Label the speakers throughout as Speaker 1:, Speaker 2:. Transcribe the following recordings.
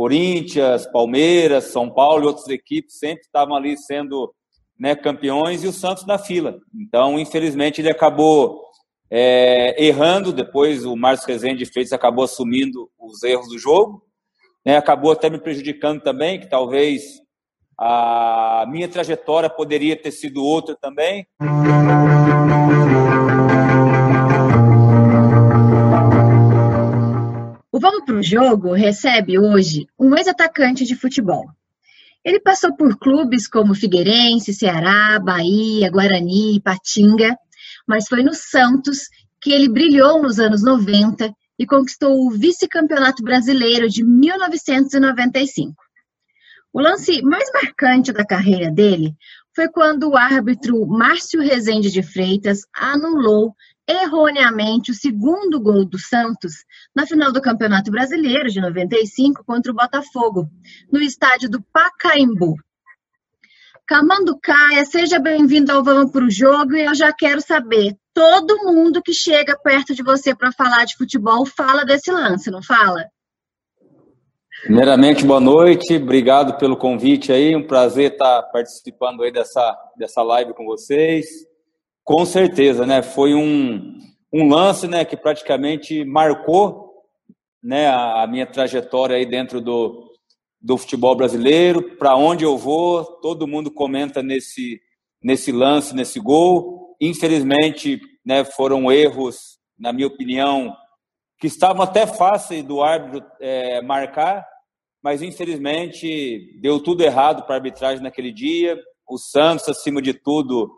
Speaker 1: Corinthians, Palmeiras, São Paulo e outras equipes sempre estavam ali sendo né, campeões e o Santos na fila. Então, infelizmente, ele acabou é, errando. Depois, o Márcio Rezende Freitas acabou assumindo os erros do jogo. Né, acabou até me prejudicando também, que talvez a minha trajetória poderia ter sido outra também.
Speaker 2: Vamos para o Jogo recebe hoje um ex-atacante de futebol. Ele passou por clubes como Figueirense, Ceará, Bahia, Guarani, Ipatinga, mas foi no Santos que ele brilhou nos anos 90 e conquistou o vice-campeonato brasileiro de 1995. O lance mais marcante da carreira dele foi quando o árbitro Márcio Rezende de Freitas anulou erroneamente o segundo gol do Santos na final do Campeonato Brasileiro de 95 contra o Botafogo, no estádio do Pacaembu. Camanducaia, seja bem-vindo ao Vamos para o Jogo e eu já quero saber, todo mundo que chega perto de você para falar de futebol fala desse lance, não fala?
Speaker 1: Primeiramente, boa noite, obrigado pelo convite aí, um prazer estar participando aí dessa, dessa live com vocês. Com certeza, né? Foi um, um lance, né, que praticamente marcou, né, a, a minha trajetória aí dentro do, do futebol brasileiro. Para onde eu vou, todo mundo comenta nesse nesse lance, nesse gol. Infelizmente, né, foram erros, na minha opinião, que estavam até fáceis do árbitro é, marcar, mas infelizmente deu tudo errado para a arbitragem naquele dia. O Santos, acima de tudo,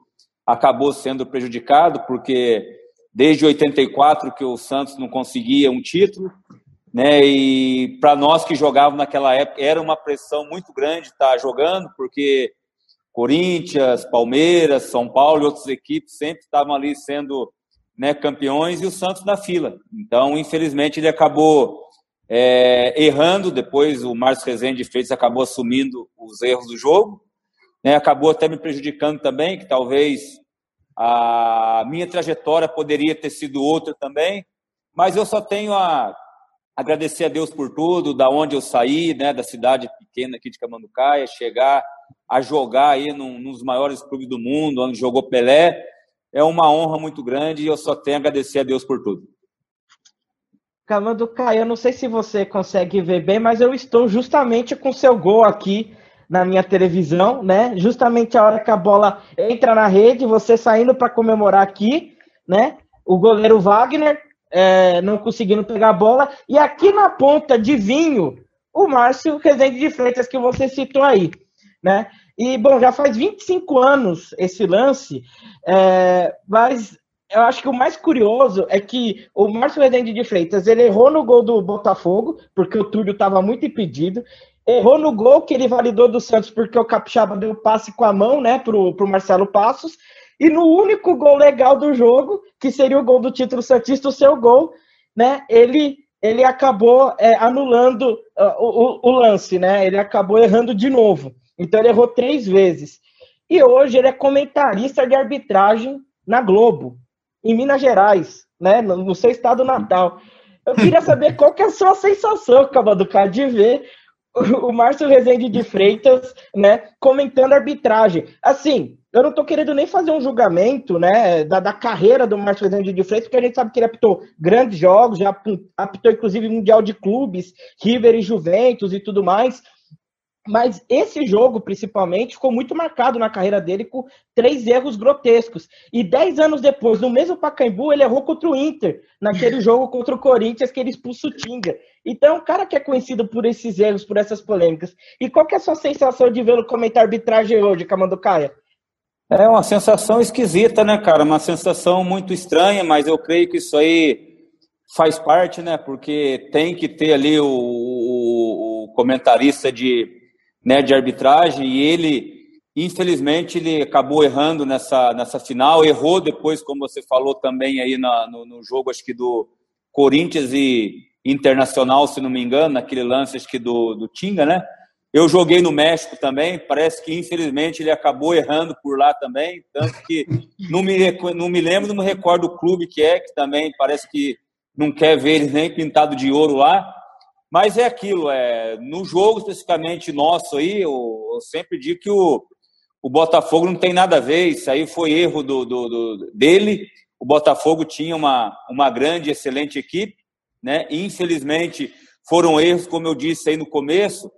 Speaker 1: acabou sendo prejudicado, porque desde 84 que o Santos não conseguia um título, né? E para nós que jogávamos naquela época era uma pressão muito grande estar jogando, porque Corinthians, Palmeiras, São Paulo e outras equipes sempre estavam ali sendo né, campeões e o Santos na fila. Então, infelizmente, ele acabou é, errando. Depois, o Márcio Rezende fez acabou assumindo os erros do jogo né, acabou até me prejudicando também, que talvez a minha trajetória poderia ter sido outra também, mas eu só tenho a agradecer a Deus por tudo, da onde eu saí, né, da cidade pequena aqui de Camanducaia, chegar a jogar aí num, nos maiores clubes do mundo, onde jogou Pelé, é uma honra muito grande e eu só tenho a agradecer a Deus por tudo.
Speaker 3: Camanducaia, eu não sei se você consegue ver bem, mas eu estou justamente com seu gol aqui na minha televisão, né? Justamente a hora que a bola entra na rede, você saindo para comemorar aqui, né? O goleiro Wagner é, não conseguindo pegar a bola. E aqui na ponta de vinho, o Márcio Rezende de Freitas, que você citou aí, né? E, bom, já faz 25 anos esse lance, é, mas eu acho que o mais curioso é que o Márcio Rezende de Freitas, ele errou no gol do Botafogo, porque o Túlio estava muito impedido, Errou no gol que ele validou do Santos porque o Capixaba deu passe com a mão, né, pro, pro Marcelo Passos. E no único gol legal do jogo, que seria o gol do título Santista, o seu gol, né, ele, ele acabou é, anulando uh, o, o, lance, né, ele acabou errando de novo. Então ele errou três vezes. E hoje ele é comentarista de arbitragem na Globo, em Minas Gerais, né, no, no seu estado natal. Eu queria saber qual que é a sua sensação, Cabaducá, de ver o Márcio Rezende de Freitas, né, comentando arbitragem. Assim, eu não estou querendo nem fazer um julgamento, né, da, da carreira do Márcio Rezende de Freitas, porque a gente sabe que ele apitou grandes jogos, já apitou inclusive Mundial de Clubes, River e Juventus e tudo mais. Mas esse jogo, principalmente, ficou muito marcado na carreira dele com três erros grotescos. E dez anos depois, no mesmo Pacaembu, ele errou contra o Inter, naquele jogo contra o Corinthians, que ele expulsou o Tinga. Então, o cara que é conhecido por esses erros, por essas polêmicas. E qual que é a sua sensação de vê-lo comentar arbitragem hoje, Camanducaia?
Speaker 1: É uma sensação esquisita, né, cara? Uma sensação muito estranha, mas eu creio que isso aí faz parte, né? Porque tem que ter ali o, o, o comentarista de né, de arbitragem e ele, infelizmente, ele acabou errando nessa, nessa final, errou depois, como você falou também aí na, no, no jogo, acho que do Corinthians e Internacional, se não me engano, naquele lance, acho que do, do Tinga, né? Eu joguei no México também, parece que infelizmente ele acabou errando por lá também, tanto que não me, não me lembro, não me recordo o clube que é, que também parece que não quer ver ele nem pintado de ouro lá, Mas é aquilo, é, no jogo especificamente nosso aí, eu, eu sempre digo que o, o Botafogo não tem nada a ver, isso aí foi erro do, do, do, dele. O Botafogo tinha uma, uma grande, excelente equipe, né? Infelizmente, foram erros, como eu disse aí no começo,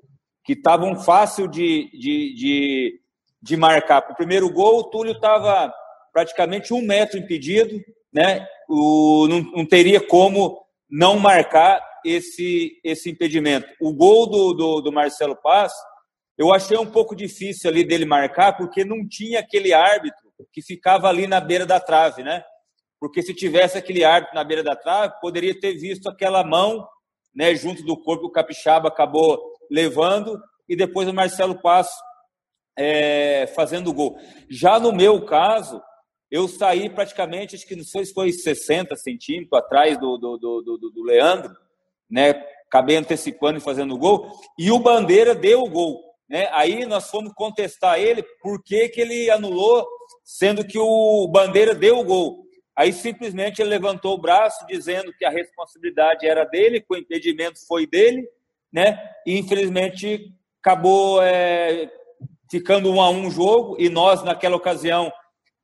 Speaker 1: que estavam fácil de, de, de, de marcar. O primeiro gol, o Túlio estava praticamente um metro impedido, né? O, não, não teria como não marcar esse, esse impedimento. O gol do, do, do, Marcelo Paz, eu achei um pouco difícil ali dele marcar, porque não tinha aquele árbitro que ficava ali na beira da trave, né? Porque se tivesse aquele árbitro na beira da trave, poderia ter visto aquela mão né, junto do corpo, o Capixaba acabou levando, e depois o Marcelo Paz é, fazendo o gol. Já no meu caso, eu saí praticamente, acho que não sei se foi 60 centímetros atrás do, do, do, do, do Leandro, né? Acabei antecipando e fazendo o gol, e o Bandeira deu o gol. Né? Aí nós fomos contestar ele por que, que ele anulou, sendo que o Bandeira deu o gol. Aí simplesmente ele levantou o braço dizendo que a responsabilidade era dele, que o impedimento foi dele, né? E infelizmente acabou é, ficando um a um jogo e nós naquela ocasião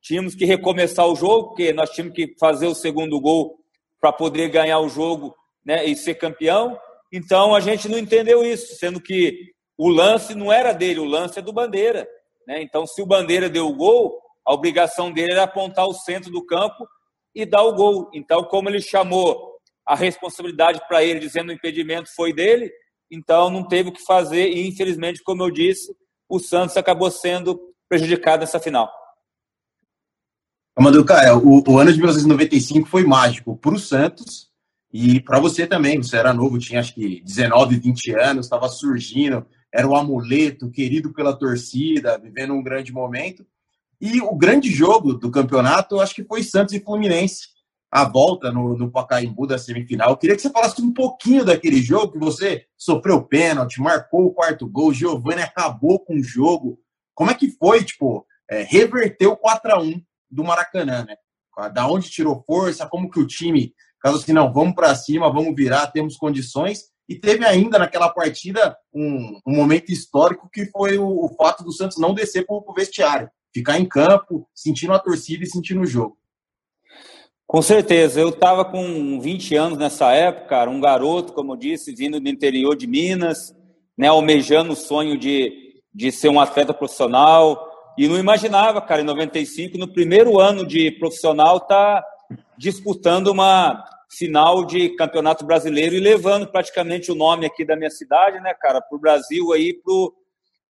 Speaker 1: tínhamos que recomeçar o jogo, porque nós tínhamos que fazer o segundo gol para poder ganhar o jogo né, e ser campeão. Então a gente não entendeu isso, sendo que o lance não era dele, o lance é do Bandeira. Né? Então, se o Bandeira deu o gol, a obrigação dele era apontar o centro do campo e dar o gol. Então, como ele chamou a responsabilidade para ele, dizendo o impedimento foi dele, então não teve o que fazer e, infelizmente, como eu disse, o Santos acabou sendo prejudicado nessa final.
Speaker 4: Amadeu, o, o ano de 1995 foi mágico para o Santos e para você também. Você era novo, tinha acho que 19, 20 anos, estava surgindo, era o um amuleto, querido pela torcida, vivendo um grande momento. E o grande jogo do campeonato, acho que foi Santos e Fluminense, a volta no, no Pacaembu da semifinal. Eu queria que você falasse um pouquinho daquele jogo, que você sofreu pênalti, marcou o quarto gol, Giovanni acabou com o jogo. Como é que foi, tipo, é, reverter o 4 a 1 do Maracanã, né? Da onde tirou força, como que o time, caso assim, não, vamos para cima, vamos virar, temos condições. E teve ainda naquela partida um, um momento histórico que foi o, o, fato do Santos não descer para o vestiário, ficar em campo, sentindo a torcida e sentindo o jogo.
Speaker 1: Com certeza, eu estava com 20 anos nessa época, cara, um garoto, como eu disse, vindo do interior de Minas, né, almejando o sonho de, de ser um atleta profissional, e não imaginava, cara, em 95, no primeiro ano de profissional, tá disputando uma final de campeonato brasileiro e levando praticamente o nome aqui da minha cidade, né, cara, para o Brasil aí pro,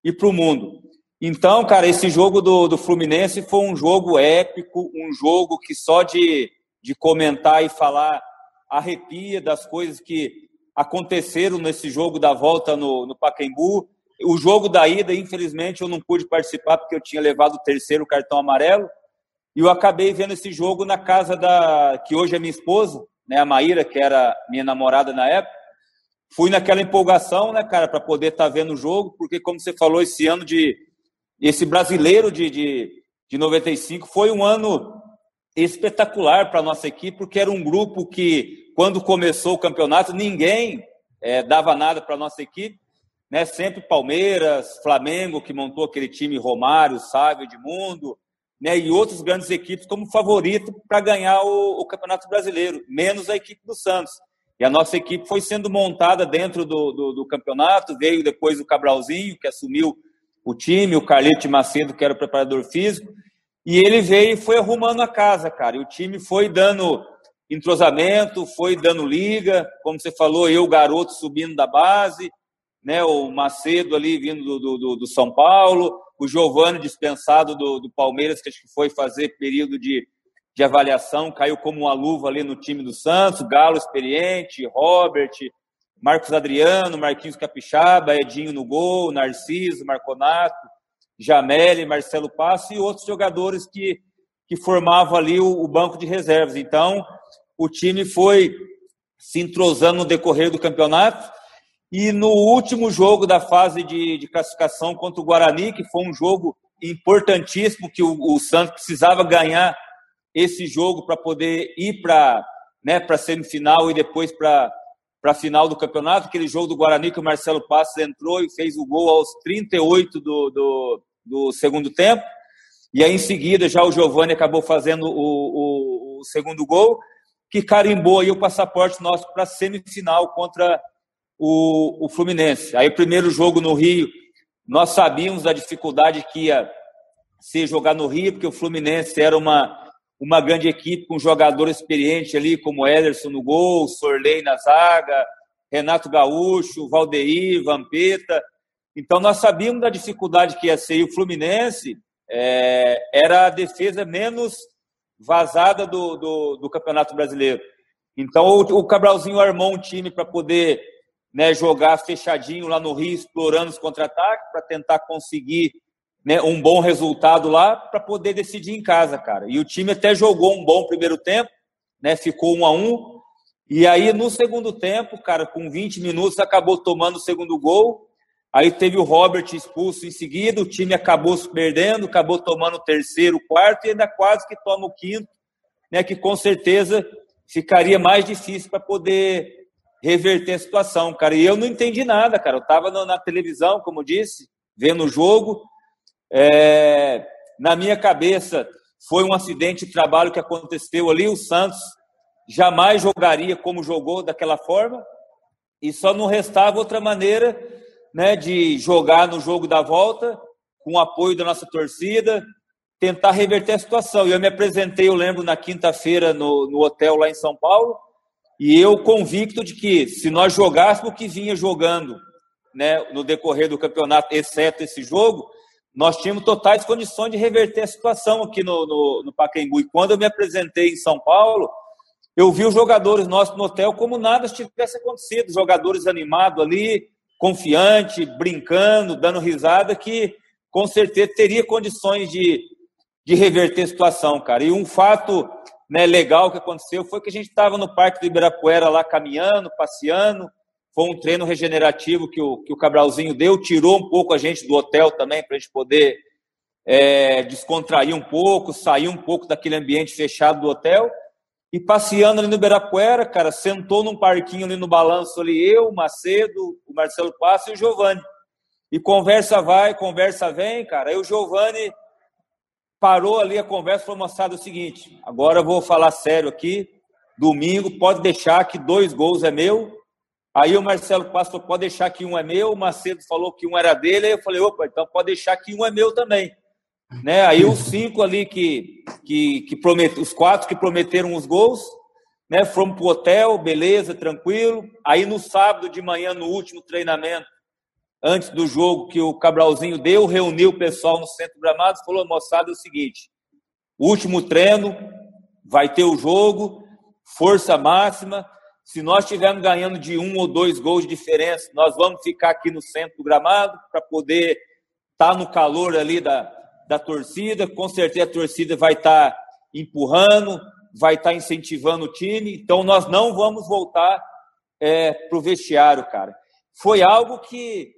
Speaker 1: e para o mundo. Então, cara, esse jogo do, do Fluminense foi um jogo épico, um jogo que só de, de comentar e falar arrepia das coisas que aconteceram nesse jogo da volta no, no Pacaembu. O jogo da ida, infelizmente, eu não pude participar porque eu tinha levado o terceiro cartão amarelo. E eu acabei vendo esse jogo na casa da que hoje é minha esposa, né, a Maíra, que era minha namorada na época. Fui naquela empolgação, né, cara, para poder estar tá vendo o jogo, porque como você falou, esse ano de esse brasileiro de, de, de 95 foi um ano espetacular para nossa equipe, porque era um grupo que, quando começou o campeonato, ninguém é, dava nada para nossa equipe né? Sempre Palmeiras, Flamengo, que montou aquele time Romário, Sávio, Edmundo, né? E outras grandes equipes como favorito para ganhar o, o, Campeonato Brasileiro, menos a equipe do Santos. E a nossa equipe foi sendo montada dentro do, do, do campeonato, veio depois o Cabralzinho, que assumiu o time, o Carlito Macedo, que era o preparador físico, e ele veio e foi arrumando a casa, cara. E o time foi dando entrosamento, foi dando liga, como você falou, eu, garoto, subindo da base, né, o Macedo ali vindo do, do, do São Paulo, o Giovani dispensado do, do, Palmeiras, que acho que foi fazer período de, de avaliação, caiu como uma luva ali no time do Santos, Galo experiente, Robert, Marcos Adriano, Marquinhos Capixaba, Edinho no gol, Narciso, Marconato, Jameli, Marcelo Passo e outros jogadores que, que formavam ali o, o banco de reservas. Então, o time foi se entrosando no decorrer do campeonato e no último jogo da fase de, de classificação contra o Guarani, que foi um jogo importantíssimo, que o, o Santos precisava ganhar esse jogo para poder ir para né, a semifinal e depois para a final do campeonato, aquele jogo do Guarani que o Marcelo Passos entrou e fez o gol aos 38 do, do, do segundo tempo. E aí, em seguida, já o Giovani acabou fazendo o, o, o segundo gol, que carimbou aí o passaporte nosso para a semifinal contra o, o Fluminense. Aí, o primeiro jogo no Rio, nós sabíamos da dificuldade que ia ser jogar no Rio, porque o Fluminense era uma, uma grande equipe com jogador experiente ali, como Ederson no gol, Sorley na zaga, Renato Gaúcho, Valdeir, Vampeta. Então nós sabíamos da dificuldade que ia ser. E o Fluminense é, era a defesa menos vazada do, do, do Campeonato Brasileiro. Então o, o Cabralzinho armou um time para poder né, jogar fechadinho lá no Rio, explorando os contra-ataques, para tentar conseguir né, um bom resultado lá para poder decidir em casa, cara. E o time até jogou um bom primeiro tempo, né? Ficou um a um. E aí, no segundo tempo, cara, com 20 minutos, acabou tomando o segundo gol. Aí teve o Robert expulso em seguida, o time acabou se perdendo, acabou tomando o terceiro, o quarto e ainda quase que toma o quinto, né? Que com certeza ficaria mais difícil para poder reverter a situação, cara. E eu não entendi nada, cara. Eu estava na televisão, como disse, vendo o jogo. É, na minha cabeça, foi um acidente de trabalho que aconteceu ali. O Santos jamais jogaria como jogou daquela forma. E só não restava outra maneira né, de jogar no jogo da volta, com o apoio da nossa torcida, tentar reverter a situação. Eu me apresentei, eu lembro, na quinta-feira no, no hotel lá em São Paulo, e eu convicto de que se nós jogássemos o que vinha jogando né, no decorrer do campeonato, exceto esse jogo, nós tínhamos totais condições de reverter a situação aqui no, no, no Pacaembu. E quando eu me apresentei em São Paulo, eu vi os jogadores nossos no hotel como nada tivesse acontecido. Jogadores animados ali, confiante, brincando, dando risada, que com certeza teria condições de, de reverter a situação, cara. E um fato né, legal que aconteceu foi que a gente estava no Parque do Ibirapuera lá caminhando, passeando, foi um treino regenerativo que o, que o Cabralzinho deu, tirou um pouco a gente do hotel também, para a gente poder é, descontrair um pouco, sair um pouco daquele ambiente fechado do hotel. E passeando ali no Ibirapuera, cara, sentou num parquinho ali no balanço ali, eu, o Macedo, o Marcelo Passo e o Giovanni. E conversa vai, conversa vem, cara. Aí o Giovanni parou ali a conversa e falou, moçada, é o seguinte, agora eu vou falar sério aqui, domingo, pode deixar que dois gols é meu, Aí o Marcelo Passo pode deixar que um é meu, o Macedo falou que um era dele, aí eu falei, opa, então pode deixar que um é meu também. Né? Aí os cinco ali que, que, que prometeram, os quatro que prometeram os gols, né? Fomos pro hotel, beleza, tranquilo. Aí no sábado de manhã, no último treinamento, antes do jogo que o Cabralzinho deu, reuniu o pessoal no centro gramado e falou, moçada, é o seguinte, último treino, vai ter o jogo, força máxima, se nós estivermos ganhando de um ou dois gols de diferença, nós vamos ficar aqui no centro do gramado para poder estar tá no calor ali da, da torcida. Com certeza a torcida vai estar tá empurrando, vai estar tá incentivando o time. Então nós não vamos voltar é, para o vestiário, cara. Foi algo que,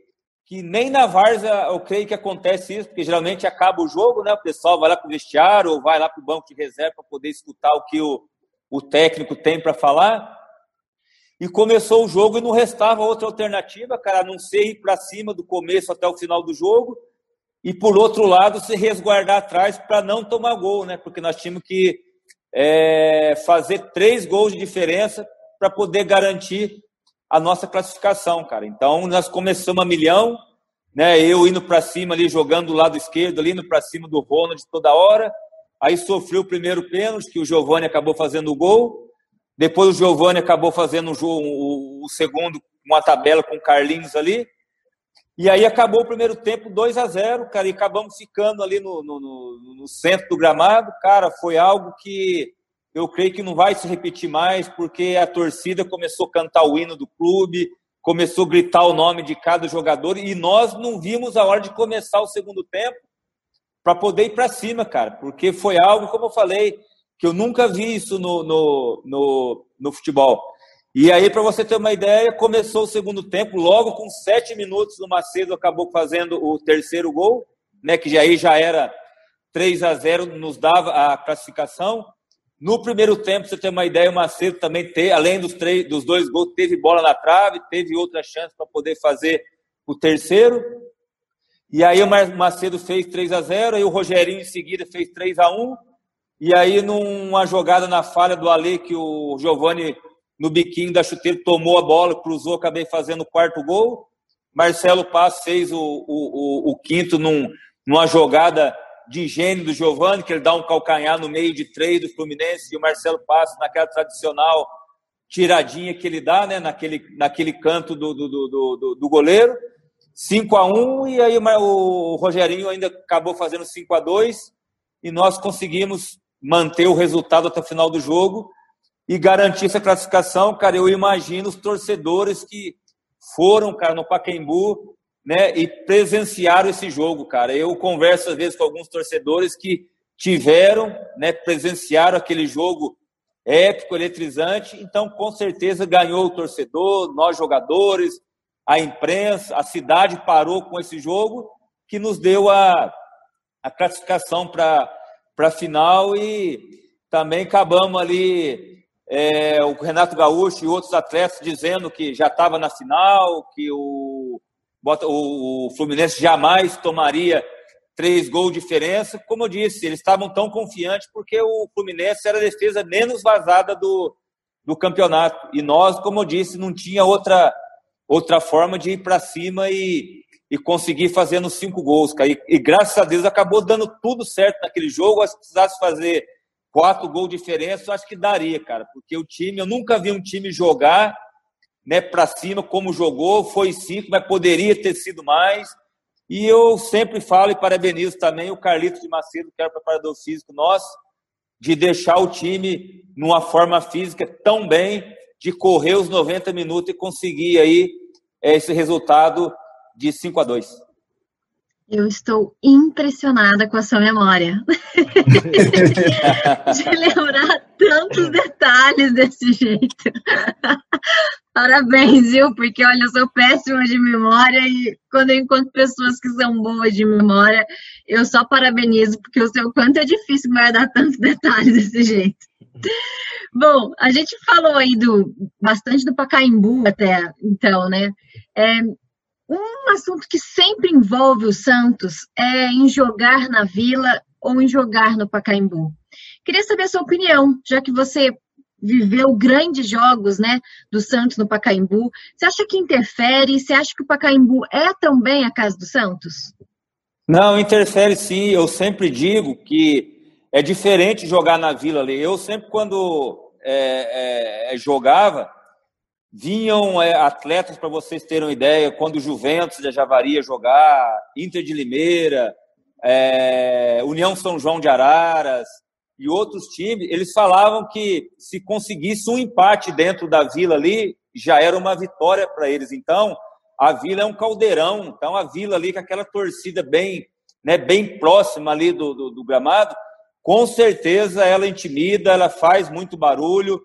Speaker 1: que nem na Varsa eu creio que acontece isso, porque geralmente acaba o jogo, né? O pessoal vai lá para o vestiário ou vai lá para o banco de reserva para poder escutar o que o, o técnico tem para falar e começou o jogo e não restava outra alternativa, cara, a não ser ir para cima do começo até o final do jogo e, por outro lado, se resguardar atrás para não tomar gol, né? Porque nós tínhamos que é, fazer três gols de diferença para poder garantir a nossa classificação, cara. Então, nós começamos a milhão, né? Eu indo para cima ali, jogando do lado esquerdo, ali indo para cima do Ronald toda hora. Aí sofreu o primeiro pênalti, que o Giovani acabou fazendo o gol. Depois o Giovani acabou fazendo o, jogo, o, o segundo, uma tabela com o Carlinhos ali. E aí acabou o primeiro tempo 2 a 0 cara, e acabamos ficando ali no, no, no, no, centro do gramado. Cara, foi algo que eu creio que não vai se repetir mais, porque a torcida começou a cantar o hino do clube, começou a gritar o nome de cada jogador, e nós não vimos a hora de começar o segundo tempo para poder ir para cima, cara, porque foi algo, como eu falei, que eu nunca vi isso no, no, no, no futebol. E aí, para você ter uma ideia, começou o segundo tempo, logo com sete minutos, o Macedo acabou fazendo o terceiro gol, né, que aí já era 3 a 0 nos dava a classificação. No primeiro tempo, você tem uma ideia, o Macedo também teve, além dos, três, dos dois gols, teve bola na trave, teve outra chance para poder fazer o terceiro. E aí o Macedo fez 3 a 0 aí o Rogerinho em seguida fez 3 a 1 E aí, numa jogada na falha do Ale, que o Giovani, no biquinho da chuteira, tomou a bola, cruzou, acabei fazendo o quarto gol. Marcelo Paz fez o, o, o, o quinto num, numa jogada de gênio do Giovani, que ele dá um calcanhar no meio de três do Fluminense, e o Marcelo passa naquela tradicional tiradinha que ele dá, né, naquele, naquele canto do, do, do, do, do goleiro. 5 a 1 e aí o Rogerinho ainda acabou fazendo 5 a 2 e nós conseguimos manter o resultado até o final do jogo e garantir essa classificação, cara, eu imagino os torcedores que foram, cara, no Pacaembu né, e presenciaram esse jogo, cara. Eu converso às vezes com alguns torcedores que tiveram, né, presenciaram aquele jogo épico, eletrizante, então com certeza ganhou o torcedor, nós jogadores, a imprensa, a cidade parou com esse jogo que nos deu a, a classificação para a final e também acabamos ali é, o Renato Gaúcho e outros atletas dizendo que já estava na final, que o o Fluminense jamais tomaria três gols de diferença. Como eu disse, eles estavam tão confiantes porque o Fluminense era a defesa menos vazada do, do campeonato. E nós, como eu disse, não tinha outra, outra forma de ir para cima e, e conseguir fazendo cinco gols. E, e, graças a Deus acabou dando tudo certo naquele jogo. Se precisasse fazer quatro gols de diferença, eu acho que daria, cara. Porque o time, eu nunca vi um time jogar né, para cima, como jogou, foi cinco, mas poderia ter sido mais. E eu sempre falo e parabenizo também o Carlito de Macedo, que era o preparador físico nosso, de deixar o time numa forma física tão bem, de correr os 90 minutos e conseguir aí esse resultado de 5 a 2.
Speaker 2: Eu estou impressionada com a sua memória. de lembrar tantos detalhes desse jeito. Parabéns, viu? Porque, olha, eu sou péssima de memória e quando eu encontro pessoas que são boas de memória, eu só parabenizo, porque eu sei o quanto é difícil guardar tantos detalhes desse jeito. Bom, a gente falou aí do bastante do Pacaembu até então, né? É, um assunto que sempre envolve o Santos é em jogar na Vila ou em jogar no Pacaembu. Queria saber a sua opinião, já que você viveu grandes jogos, né, do Santos no Pacaembu. Você acha que interfere? Você acha que o Pacaembu é também a casa do Santos?
Speaker 1: Não, interfere sim. Eu sempre digo que é diferente jogar na Vila ali. Eu sempre, quando é, é, é jogava, vinham é, atletas, para vocês terem uma ideia, quando o Juventus de Javari jogar, Inter de Limeira, é, União São João de Araras, e outros times, eles falavam que se conseguisse um empate dentro da vila ali, já era uma vitória para eles. Então, a vila é um caldeirão, então a vila ali com aquela torcida bem, né, bem próxima ali do, do, do gramado, com certeza ela intimida, ela faz muito barulho.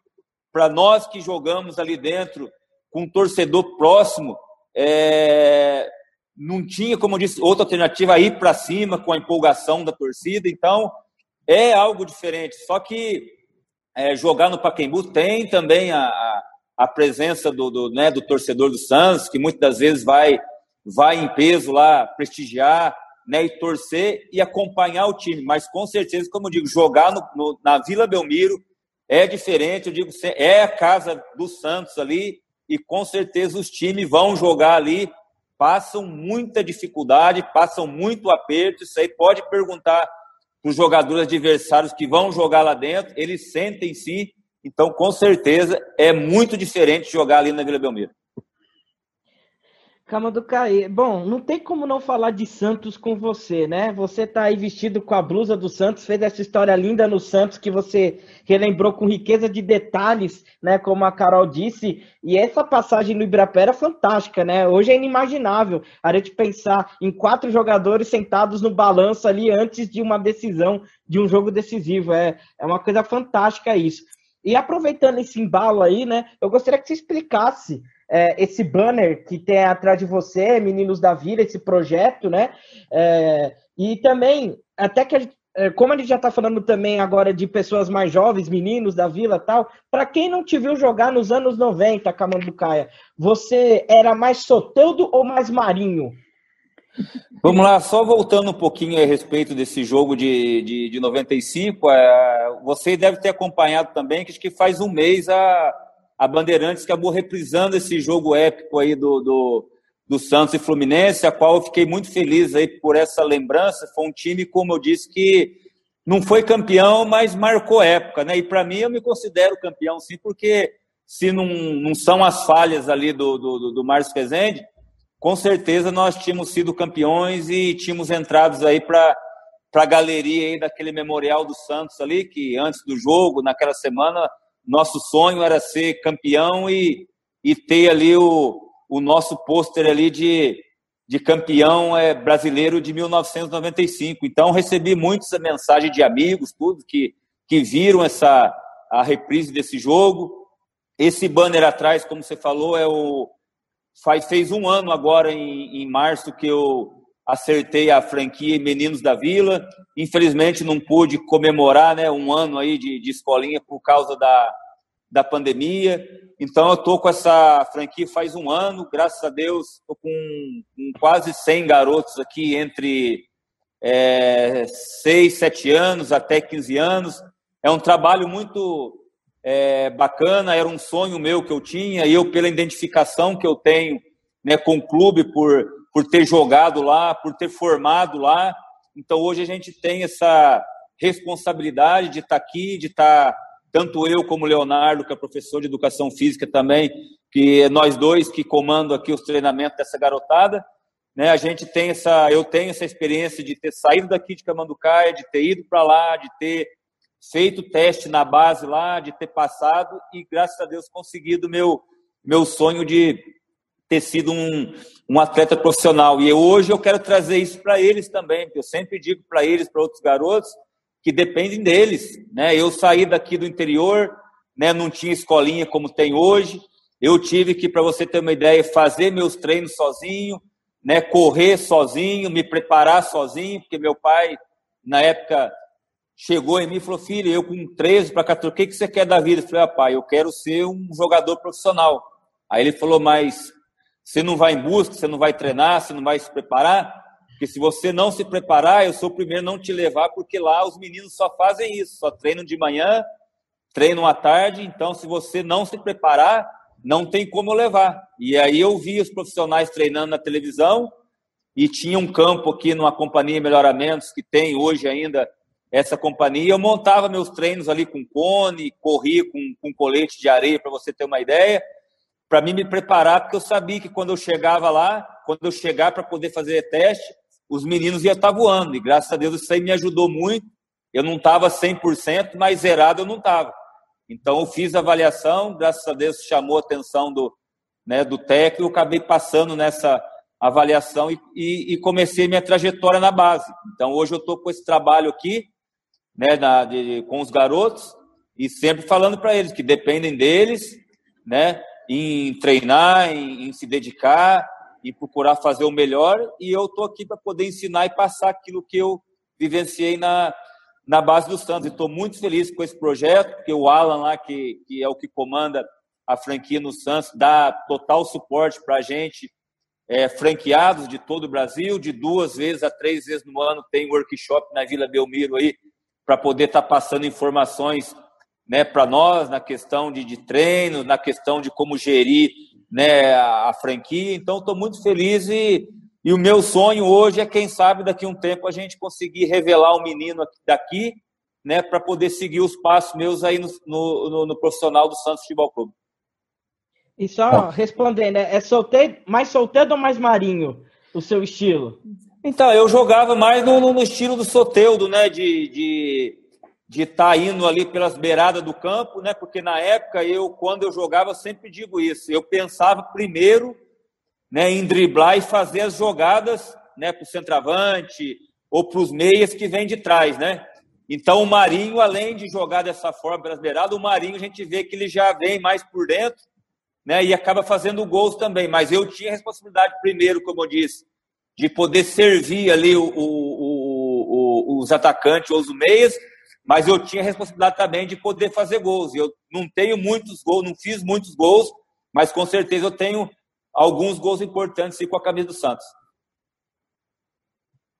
Speaker 1: Para nós que jogamos ali dentro com um torcedor próximo, é, não tinha, como eu disse, outra alternativa a ir para cima com a empolgação da torcida. Então, é algo diferente. Só que é, jogar no Pacaembu tem também a, a, a presença do, do, né, do torcedor do Santos, que muitas das vezes vai, vai em peso lá prestigiar né, e torcer e acompanhar o time. Mas com certeza, como eu digo, jogar no, no, na Vila Belmiro é diferente. Eu digo, é a casa do Santos ali e com certeza os times vão jogar ali. Passam muita dificuldade, passam muito aperto. Isso aí pode perguntar para os jogadores adversários que vão jogar lá dentro, eles sentem sim. Então, com certeza, é muito diferente jogar ali na Vila Belmiro.
Speaker 3: Calma do Caí. Bom, não tem como não falar de Santos com você, né? Você tá aí vestido com a blusa do Santos, fez essa história linda no Santos que você relembrou com riqueza de detalhes, né? Como a Carol disse. E essa passagem no Ibirapuera é fantástica, né? Hoje é inimaginável a gente pensar em quatro jogadores sentados no balanço ali antes de uma decisão, de um jogo decisivo. É, é uma coisa fantástica isso. E aproveitando esse embalo aí, né? Eu gostaria que você explicasse é, esse banner que tem atrás de você, Meninos da Vila, esse projeto, né? É, e também, até que a gente, é, como a gente já está falando também agora de pessoas mais jovens, meninos da vila tal, para quem não te viu jogar nos anos 90, Camanducaia, você era mais Soteudo ou mais Marinho?
Speaker 1: Vamos lá, só voltando um pouquinho a respeito desse jogo de, de, de 95, é, você deve ter acompanhado também, que que faz um mês a, a Bandeirantes acabou reprisando esse jogo épico aí do, do do Santos e Fluminense, a qual eu fiquei muito feliz aí por essa lembrança. Foi um time, como eu disse, que não foi campeão, mas marcou época, né? E para mim eu me considero campeão, sim, porque se não, não são as falhas ali do, do, do Márcio Rezende, com certeza nós tínhamos sido campeões e tínhamos entrados aí para para a galeria aí daquele memorial do Santos ali, que antes do jogo, naquela semana, nosso sonho era ser campeão e, e ter ali o, o nosso pôster ali de, de campeão é, brasileiro de 1995. Então, recebi muitas mensagens de amigos, tudo, que, que viram essa a reprise desse jogo. Esse banner atrás, como você falou, é o faz, fez um ano agora, em, em março, que eu acertei a franquia Meninos da Vila. Infelizmente, não pude comemorar né, um ano aí de, de escolinha por causa da, da pandemia. Então, eu estou com essa franquia faz um ano, graças a Deus, estou com, com, quase 100 garotos aqui, entre é, 6, 7 anos até 15 anos. É um trabalho muito é, bacana, era um sonho meu que eu tinha, e eu, pela identificação que eu tenho né, com o clube, por, por ter jogado lá, por ter formado lá. Então, hoje a gente tem essa responsabilidade de estar tá aqui, de estar tá tanto eu como o Leonardo, que é professor de educação física também, que é nós dois que comando aqui os treinamentos dessa garotada, né? A gente tem essa, eu tenho essa experiência de ter saído daqui de Camanducaia, de ter ido para lá, de ter feito teste na base lá, de ter passado e graças a Deus conseguido meu meu sonho de ter sido um, um atleta profissional. E hoje eu quero trazer isso para eles também, porque eu sempre digo para eles, para outros garotos, que dependem deles. Né? Eu saí daqui do interior, né? não tinha escolinha como tem hoje. Eu tive que, para você ter uma ideia, fazer meus treinos sozinho, né? correr sozinho, me preparar sozinho, porque meu pai, na época, chegou em mim e falou: Filho, eu com 13 para 14, o que, que você quer da vida? Eu falei: ah, pai, eu quero ser um jogador profissional. Aí ele falou: Mas você não vai em busca, você não vai treinar, você não vai se preparar? Porque se você não se preparar, eu sou o primeiro a não te levar, porque lá os meninos só fazem isso, só treinam de manhã, treinam à tarde. Então, se você não se preparar, não tem como levar. E aí eu vi os profissionais treinando na televisão e tinha um campo aqui numa companhia Melhoramentos que tem hoje ainda essa companhia. Eu montava meus treinos ali com cone, corria com, com colete de areia, para você ter uma ideia, para mim me preparar, porque eu sabia que quando eu chegava lá, quando eu chegar para poder fazer teste, os meninos iam estar voando. E graças a Deus isso aí me ajudou muito. Eu não estava 100%, mas zerado eu não estava. Então eu fiz a avaliação, graças a Deus chamou a atenção do, né, do técnico, eu acabei passando nessa avaliação e, e, e, comecei minha trajetória na base. Então hoje eu estou com esse trabalho aqui, né, na, de, com os garotos, e sempre falando para eles que dependem deles, né, em treinar, em, em se dedicar, e procurar fazer o melhor. E eu estou aqui para poder ensinar e passar aquilo que eu vivenciei na, na base do Santos. Estou muito feliz com esse projeto, porque o Alan lá, que, que é o que comanda a franquia no Santos, dá total suporte para a gente, é, franqueados de todo o Brasil, de duas vezes a três vezes no ano tem workshop na Vila Belmiro aí, para poder estar tá passando informações né, para nós na questão de, de treino, na questão de como gerir né, a, a franquia. Então, estou muito feliz e, e o meu sonho hoje é, quem sabe, daqui a um tempo a gente conseguir revelar o um menino daqui, né, para poder seguir os passos meus aí no, no, no, profissional do Santos Futebol Clube.
Speaker 3: E só respondendo, é, é solteiro, mais solteiro ou mais marinho o seu estilo?
Speaker 1: Então, eu jogava mais no, no estilo do Soteudo, né, de, de de estar tá indo ali pelas beiradas do campo, né? Porque na época eu, quando eu jogava, eu sempre digo isso. Eu pensava primeiro, né, em driblar e fazer as jogadas, né, para o centroavante ou para os meias que vêm de trás, né? Então o Marinho, além de jogar dessa forma pelas beiradas, o Marinho a gente vê que ele já vem mais por dentro, né? E acaba fazendo gols também. Mas eu tinha a responsabilidade primeiro, como eu disse, de poder servir ali o, o, o, os atacantes ou os meias, mas eu tinha a responsabilidade também de poder fazer gols. Eu não tenho muitos gols, não fiz muitos gols, mas com certeza eu tenho alguns gols importantes com a camisa do Santos.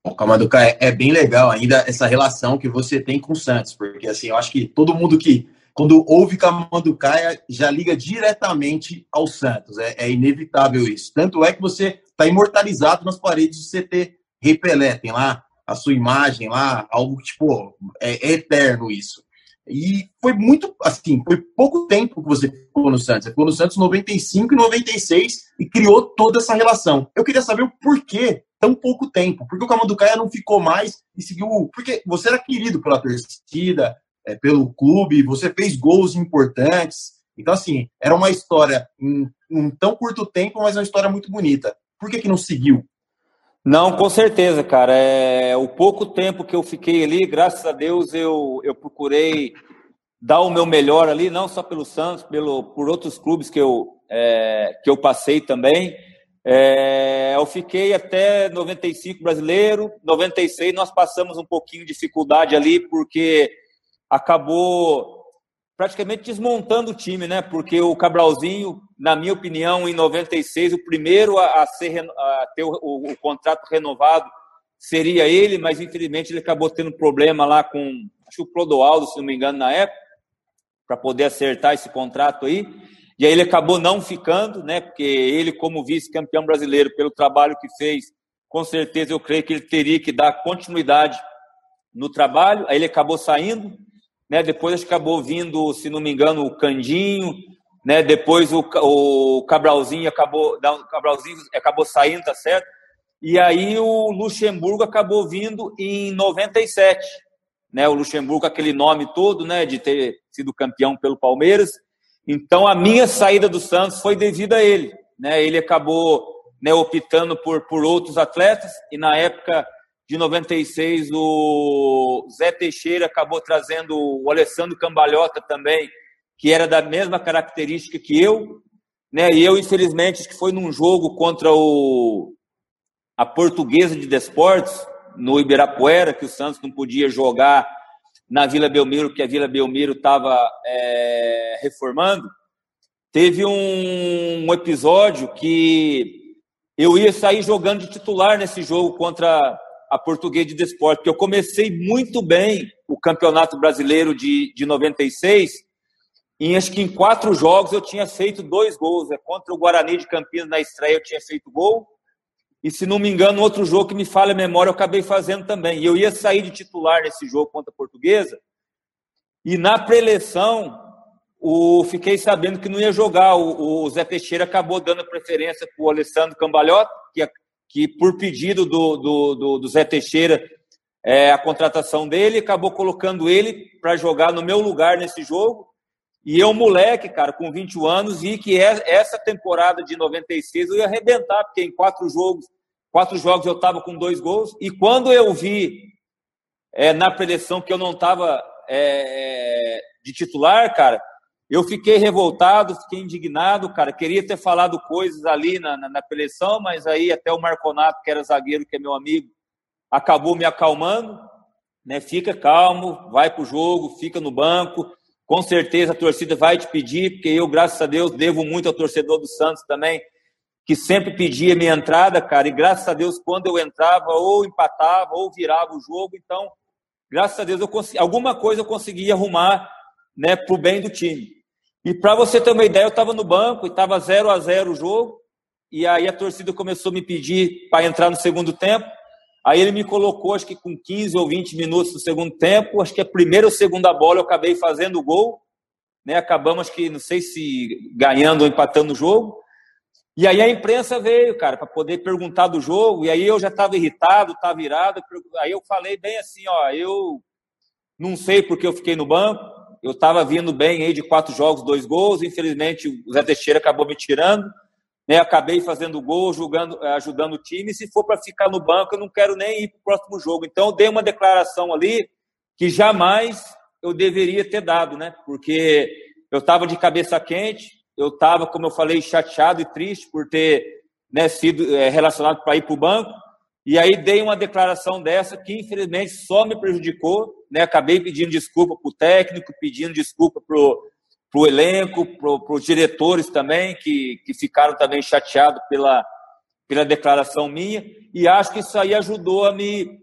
Speaker 4: Bom, Camaduca, é, é bem legal ainda essa relação que você tem com o Santos, porque assim, eu acho que todo mundo que quando ouve Camanducaia, já liga diretamente ao Santos. É, é, inevitável isso. Tanto é que você está imortalizado nas paredes do CT Repelé. Tem lá a sua imagem lá, algo tipo, é, é eterno isso. E foi muito, assim, foi pouco tempo que você ficou no Santos. Você ficou no Santos 95 e 96 e criou toda essa relação. Eu queria saber o porquê tão pouco tempo. Por que o Camanducaia não ficou mais e seguiu? Porque você era querido pela torcida, é, pelo clube, você fez gols importantes. Então, assim, era uma história em um tão curto tempo, mas uma história muito bonita. Por que, que não seguiu?
Speaker 1: Não, com certeza, cara. É, o pouco tempo que eu fiquei ali, graças a Deus, eu, eu procurei dar o meu melhor ali, não só pelo Santos, pelo, por outros clubes que eu, é, que eu passei também. É, eu fiquei até 95 brasileiro, 96 nós passamos um pouquinho de dificuldade ali, porque acabou praticamente desmontando o time, né? Porque o Cabralzinho, na minha opinião, em 96, o primeiro a, ser, a ter o, o, o, contrato renovado seria ele, mas infelizmente ele acabou tendo problema lá com acho que o Clodoaldo, se não me engano, na época, para poder acertar esse contrato aí. E aí ele acabou não ficando, né? Porque ele, como vice-campeão brasileiro, pelo trabalho que fez, com certeza eu creio que ele teria que dar continuidade no trabalho. Aí ele acabou saindo né? Depois acabou vindo, se não me engano, o Candinho, né? Depois o, o Cabralzinho acabou, o Cabralzinho acabou saindo, tá certo? E aí o Luxemburgo acabou vindo em 97, né? O Luxemburgo, aquele nome todo, né? De ter sido campeão pelo Palmeiras. Então a minha saída do Santos foi devido a ele, né? Ele acabou né, optando por, por outros atletas e na época de 96, o Zé Teixeira acabou trazendo o Alessandro Cambalhota também, que era da mesma característica que eu, né? E eu, infelizmente, que foi num jogo contra o a Portuguesa de Desportes, no Ibirapuera, que o Santos não podia jogar na Vila Belmiro, que a Vila Belmiro estava é, reformando. Teve um, um episódio que eu ia sair jogando de titular nesse jogo contra a Português de Desporto, porque eu comecei muito bem o Campeonato Brasileiro de, de 96, e acho que em quatro jogos eu tinha feito dois gols. É contra o Guarani de Campinas na estreia eu tinha feito gol, e se não me engano, outro jogo que me falha a memória eu acabei fazendo também. E eu ia sair de titular nesse jogo contra a Portuguesa, e na preleção o, fiquei sabendo que não ia jogar. O, o Zé Teixeira acabou dando preferência para o Alessandro Cambalhota, que que por pedido do, do, do, do Zé Teixeira, é, a contratação dele, acabou colocando ele para jogar no meu lugar nesse jogo. E eu, moleque, cara, com 21 anos, vi que é, essa temporada de 96 eu ia arrebentar, porque em quatro jogos, quatro jogos eu estava com dois gols. E quando eu vi é, na preleção que eu não estava é, de titular, cara, eu fiquei revoltado, fiquei indignado, cara. Queria ter falado coisas ali na, na, na mas aí até o Marconato, que era zagueiro, que é meu amigo, acabou me acalmando. Né? Fica calmo, vai pro jogo, fica no banco. Com certeza a torcida vai te pedir, porque eu, graças a Deus, devo muito ao torcedor do Santos também, que sempre pedia minha entrada, cara. E graças a Deus, quando eu entrava, ou empatava, ou virava o jogo. Então, graças a Deus, eu consegui, alguma coisa eu conseguia arrumar né, para o bem do time. E para você ter uma ideia, eu estava no banco e estava 0 a 0 o jogo. E aí a torcida começou a me pedir para entrar no segundo tempo. Aí ele me colocou, acho que com 15 ou 20 minutos no segundo tempo. Acho que a primeira ou segunda bola eu acabei fazendo o gol. Né? Acabamos, que não sei se ganhando ou empatando o jogo. E aí a imprensa veio, cara, para poder perguntar do jogo. E aí eu já estava irritado, estava virado. Aí eu falei bem assim: ó, eu não sei porque eu fiquei no banco eu estava vindo bem aí de quatro jogos, dois gols. Infelizmente, o Zé Teixeira acabou me tirando. Né? Acabei fazendo gol, jogando, eh, ajudando o time. Se for para ficar no banco, eu não quero nem ir para o próximo jogo. Então, dei uma declaração ali que jamais eu deveria ter dado, né? Porque eu estava de cabeça quente, eu estava, como eu falei, chateado e triste por ter né, sido é, relacionado para ir para o banco. E aí dei uma declaração dessa que, infelizmente, só me prejudicou. Né? Acabei pedindo desculpa para o técnico, pedindo desculpa para o elenco, para os diretores também, que, que ficaram também chateados pela, pela declaração minha. E acho que isso aí ajudou a me,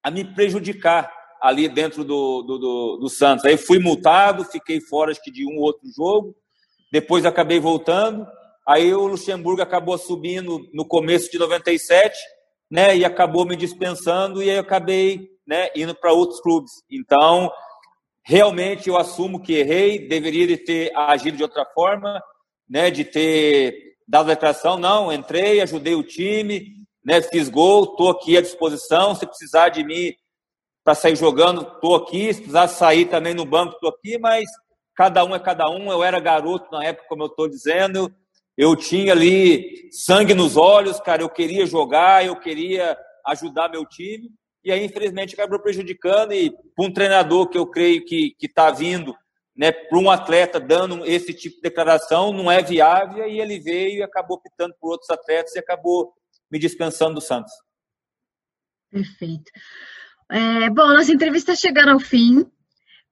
Speaker 1: a me prejudicar ali dentro do, do, do, do Santos. Aí fui multado, fiquei fora acho que de um ou outro jogo, depois acabei voltando. Aí o Luxemburgo acabou subindo no começo de 97, né? E acabou me dispensando e eu acabei, né, indo para outros clubes. Então, realmente eu assumo que errei, deveria ter agido de outra forma, né, de ter dado a declaração, não, entrei, ajudei o time, né, fiz gol, estou aqui à disposição, se precisar de mim para sair jogando, estou aqui. Se precisar sair também no banco, estou aqui, mas cada um é cada um. Eu era garoto na época, como eu estou dizendo. Eu tinha ali sangue nos olhos, cara. Eu queria jogar, eu queria ajudar meu time. E aí, infelizmente, acabou prejudicando. E para um treinador que eu creio que está vindo, né, para um atleta dando esse tipo de declaração, não é viável. E ele veio e acabou optando por outros atletas e acabou me dispensando do Santos.
Speaker 2: Perfeito. É, bom, nossa entrevista está chegando ao fim,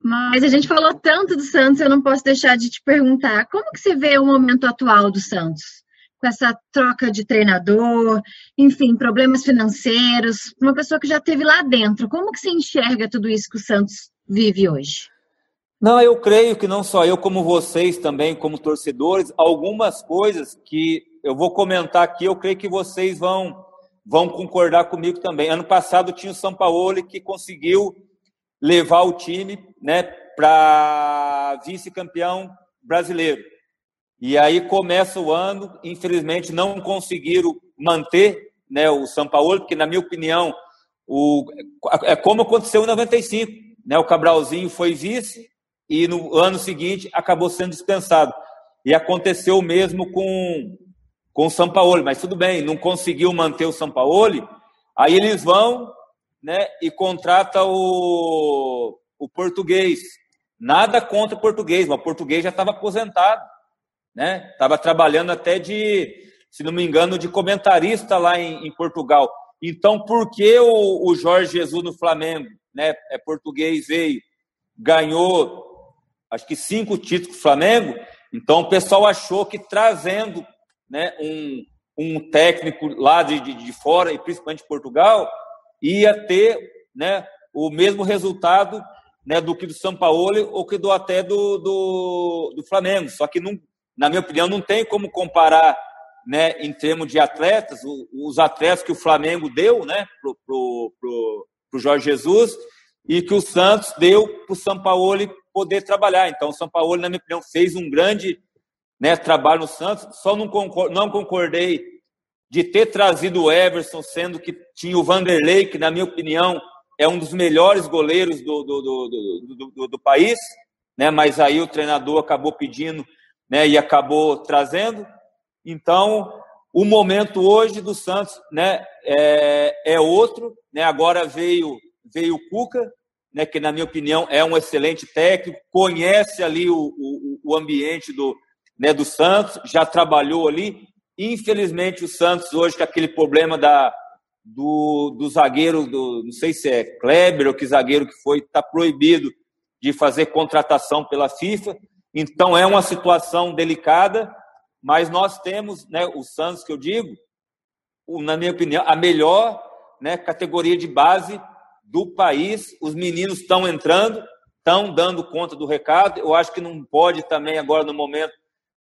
Speaker 2: mas a gente falou tanto do Santos, eu não posso deixar de te perguntar, como que você vê o momento atual do Santos? Com essa troca de treinador, enfim, problemas financeiros, uma pessoa que já esteve lá dentro, como que você enxerga tudo isso que o Santos vive hoje?
Speaker 1: Não, eu creio que não só eu, como vocês também, como torcedores, algumas coisas que eu vou comentar aqui, eu creio que vocês vão vão concordar comigo também. Ano passado tinha o São Paulo que conseguiu levar o time né, para vice-campeão brasileiro. E aí começa o ano, infelizmente não conseguiram manter né, o São Paulo, porque, na minha opinião, o, é como aconteceu em 95. Né, o Cabralzinho foi vice e no ano seguinte acabou sendo dispensado. E aconteceu o mesmo com, com o São Paulo, mas tudo bem, não conseguiu manter o São Paulo, aí eles vão né, e contrata o, o português. Nada contra o português, mas o português já estava aposentado, né? Estava trabalhando até de, se não me engano, de comentarista lá em, em Portugal. Então, por que o, o, Jorge Jesus no Flamengo, né? É português veio, ganhou, acho que cinco títulos do Flamengo. Então, o pessoal achou que trazendo né, um, um técnico lá de, de, de fora, e principalmente de Portugal, ia ter né, o mesmo resultado né, do que do São Paulo ou que do até do, do, do Flamengo. Só que, não, na minha opinião, não tem como comparar né, em termos de atletas, os atletas que o Flamengo deu né, para o pro, pro, Jorge Jesus e que o Santos deu para o São Paulo poder trabalhar. Então, o São Paulo, na minha opinião, fez um grande né, trabalho no Santos, só não, concor não concordei de ter trazido o Everson, sendo que tinha o Vanderlei, que, na minha opinião, é um dos melhores goleiros do, do, do, do, do país, né, mas aí o treinador acabou pedindo né, e acabou trazendo. Então, o momento hoje do Santos né, é, é outro. Né, agora veio, veio o Cuca, né, que, na minha opinião, é um excelente técnico, conhece ali o, o, o ambiente do, né, do Santos, já trabalhou ali. Infelizmente, o Santos hoje, com aquele problema da, do, do zagueiro, do, não sei se é Kleber ou que zagueiro que foi, está proibido de fazer contratação pela FIFA. Então, é uma situação delicada, mas nós temos, né, o Santos, que eu digo, na minha opinião, a melhor né, categoria de base do país. Os meninos estão entrando, estão dando conta do recado. Eu acho que não pode também, agora no momento,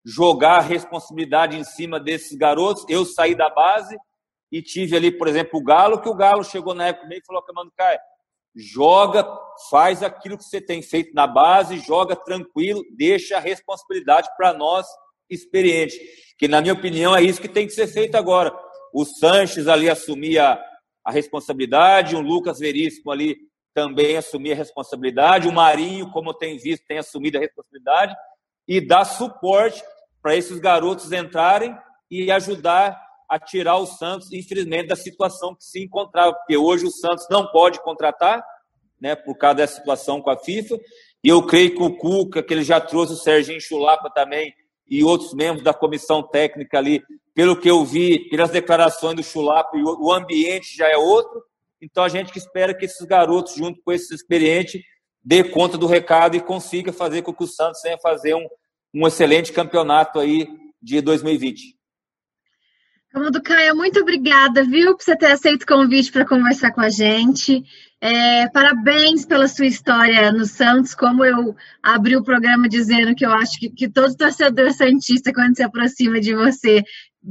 Speaker 1: jogar a responsabilidade em cima desses garotos. Eu saí da base e tive ali, por exemplo, o Galo, que o Galo chegou na época e falou, Mano Caio, joga, faz aquilo que você tem feito na base, joga tranquilo, deixa a responsabilidade para nós experientes. Que, na minha opinião, é isso que tem que ser feito agora. O Sanches ali assumir a, a responsabilidade, o Lucas Veríssimo ali também assumir a responsabilidade, o Marinho, como eu tenho visto, tem assumido a responsabilidade e dar suporte para esses garotos entrarem e ajudar a tirar o Santos, infelizmente, da situação que se encontrava, porque hoje o Santos não pode contratar, né, por causa dessa situação com a FIFA, e eu creio que o Cuca, que ele já trouxe o Serginho Chulapa também, e outros membros da comissão técnica ali, pelo que eu vi, pelas declarações do Chulap, o ambiente já é outro. Então a gente que espera que esses garotos, junto com esses experientes, dê conta do recado e consiga fazer com que o Santos venha fazer um, um excelente campeonato aí de 2020.
Speaker 2: Comando Caia, muito obrigada, viu, por você ter aceito o convite para conversar com a gente. É, parabéns pela sua história no Santos, como eu abri o programa dizendo que eu acho que, que todo torcedor santista, quando se aproxima de você,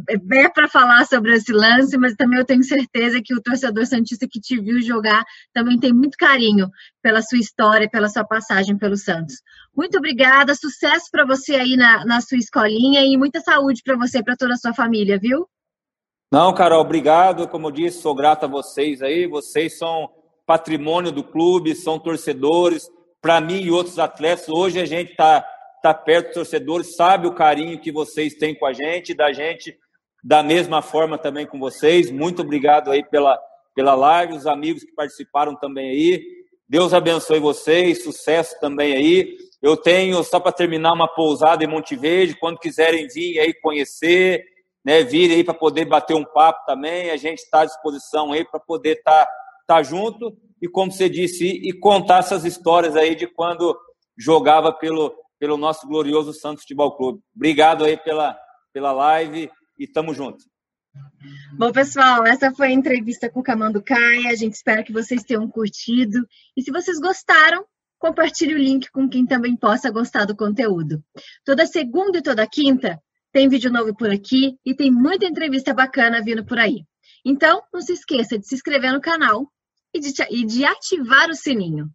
Speaker 2: é para falar sobre esse lance, mas também eu tenho certeza que o torcedor santista que te viu jogar também tem muito carinho pela sua história, pela sua passagem pelo Santos. Muito obrigada, sucesso para você aí na, na sua escolinha e muita saúde para você e para toda a sua família, viu?
Speaker 1: Não, Carol, obrigado. Como eu disse, sou grato a vocês aí. Vocês são patrimônio do clube, são torcedores. Para mim e outros atletas, hoje a gente está tá perto dos torcedores, sabe o carinho que vocês têm com a gente, da gente da mesma forma também com vocês. Muito obrigado aí pela, pela live, os amigos que participaram também aí. Deus abençoe vocês, sucesso também aí. Eu tenho, só para terminar, uma pousada em Monte Verde, quando quiserem vir aí conhecer, né, vir aí para poder bater um papo também, a gente está à disposição aí para poder estar tá, tá junto e, como você disse, e contar essas histórias aí de quando jogava pelo, pelo nosso glorioso Santos Futebol Clube. Obrigado aí pela, pela live e tamo junto.
Speaker 2: Bom, pessoal, essa foi a entrevista com o Camando Caia. A gente espera que vocês tenham curtido. E se vocês gostaram, compartilhe o link com quem também possa gostar do conteúdo. Toda segunda e toda quinta tem vídeo novo por aqui e tem muita entrevista bacana vindo por aí. Então, não se esqueça de se inscrever no canal e de, e de ativar o sininho.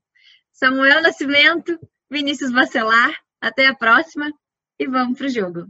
Speaker 2: Samuel Nascimento, Vinícius Bacelar, até a próxima e vamos pro jogo.